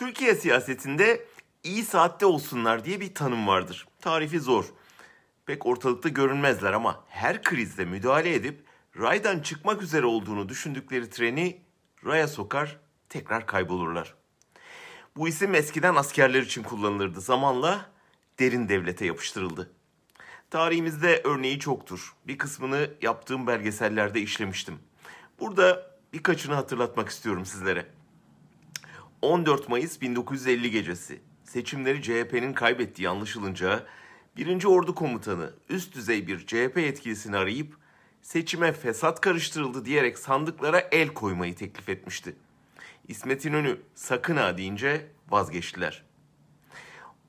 Türkiye siyasetinde iyi saatte olsunlar diye bir tanım vardır. Tarifi zor. Pek ortalıkta görünmezler ama her krizde müdahale edip raydan çıkmak üzere olduğunu düşündükleri treni raya sokar, tekrar kaybolurlar. Bu isim eskiden askerler için kullanılırdı. Zamanla derin devlete yapıştırıldı. Tarihimizde örneği çoktur. Bir kısmını yaptığım belgesellerde işlemiştim. Burada birkaçını hatırlatmak istiyorum sizlere. 14 Mayıs 1950 gecesi seçimleri CHP'nin kaybettiği anlaşılınca 1. Ordu Komutanı üst düzey bir CHP yetkilisini arayıp seçime fesat karıştırıldı diyerek sandıklara el koymayı teklif etmişti. İsmet İnönü sakın ha deyince vazgeçtiler.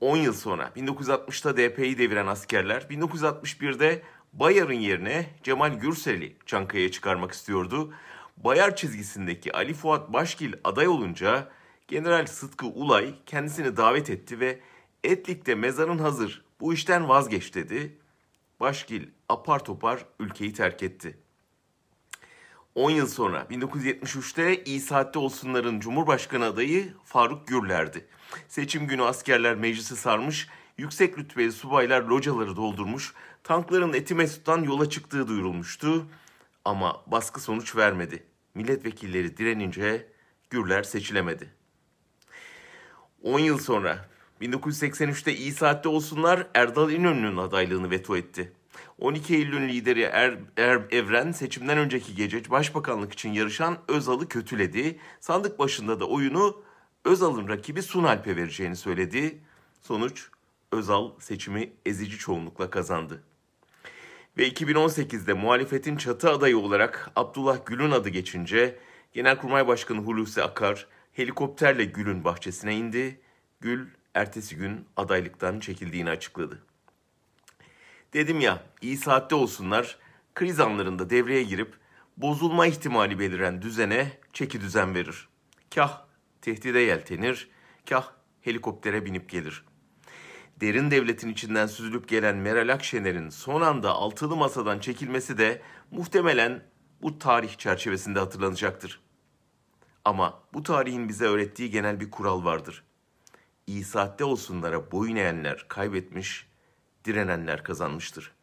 10 yıl sonra 1960'ta DP'yi deviren askerler 1961'de Bayar'ın yerine Cemal Gürsel'i Çankaya'ya çıkarmak istiyordu. Bayar çizgisindeki Ali Fuat Başgil aday olunca General Sıtkı Ulay kendisini davet etti ve Etlik'te mezarın hazır bu işten vazgeç dedi. Başgil apar topar ülkeyi terk etti. 10 yıl sonra 1973'te İyi Saatte Olsunlar'ın Cumhurbaşkanı adayı Faruk Gürler'di. Seçim günü askerler meclisi sarmış, yüksek rütbeli subaylar locaları doldurmuş, tankların Eti Mesut'tan yola çıktığı duyurulmuştu. Ama baskı sonuç vermedi. Milletvekilleri direnince Gürler seçilemedi. 10 yıl sonra 1983'te İyi Saatte Olsunlar Erdal İnönü'nün adaylığını veto etti. 12 Eylül'ün lideri er, er, Evren seçimden önceki gece başbakanlık için yarışan Özal'ı kötüledi. Sandık başında da oyunu Özal'ın rakibi Sunalp'e vereceğini söyledi. Sonuç Özal seçimi ezici çoğunlukla kazandı. Ve 2018'de muhalefetin çatı adayı olarak Abdullah Gül'ün adı geçince Genelkurmay Başkanı Hulusi Akar helikopterle Gül'ün bahçesine indi. Gül ertesi gün adaylıktan çekildiğini açıkladı. Dedim ya iyi saatte olsunlar kriz anlarında devreye girip bozulma ihtimali beliren düzene çeki düzen verir. Kah tehdide yeltenir, kah helikoptere binip gelir. Derin devletin içinden süzülüp gelen Meral Akşener'in son anda altılı masadan çekilmesi de muhtemelen bu tarih çerçevesinde hatırlanacaktır. Ama bu tarihin bize öğrettiği genel bir kural vardır. İyi saatte olsunlara boyun eğenler kaybetmiş, direnenler kazanmıştır.''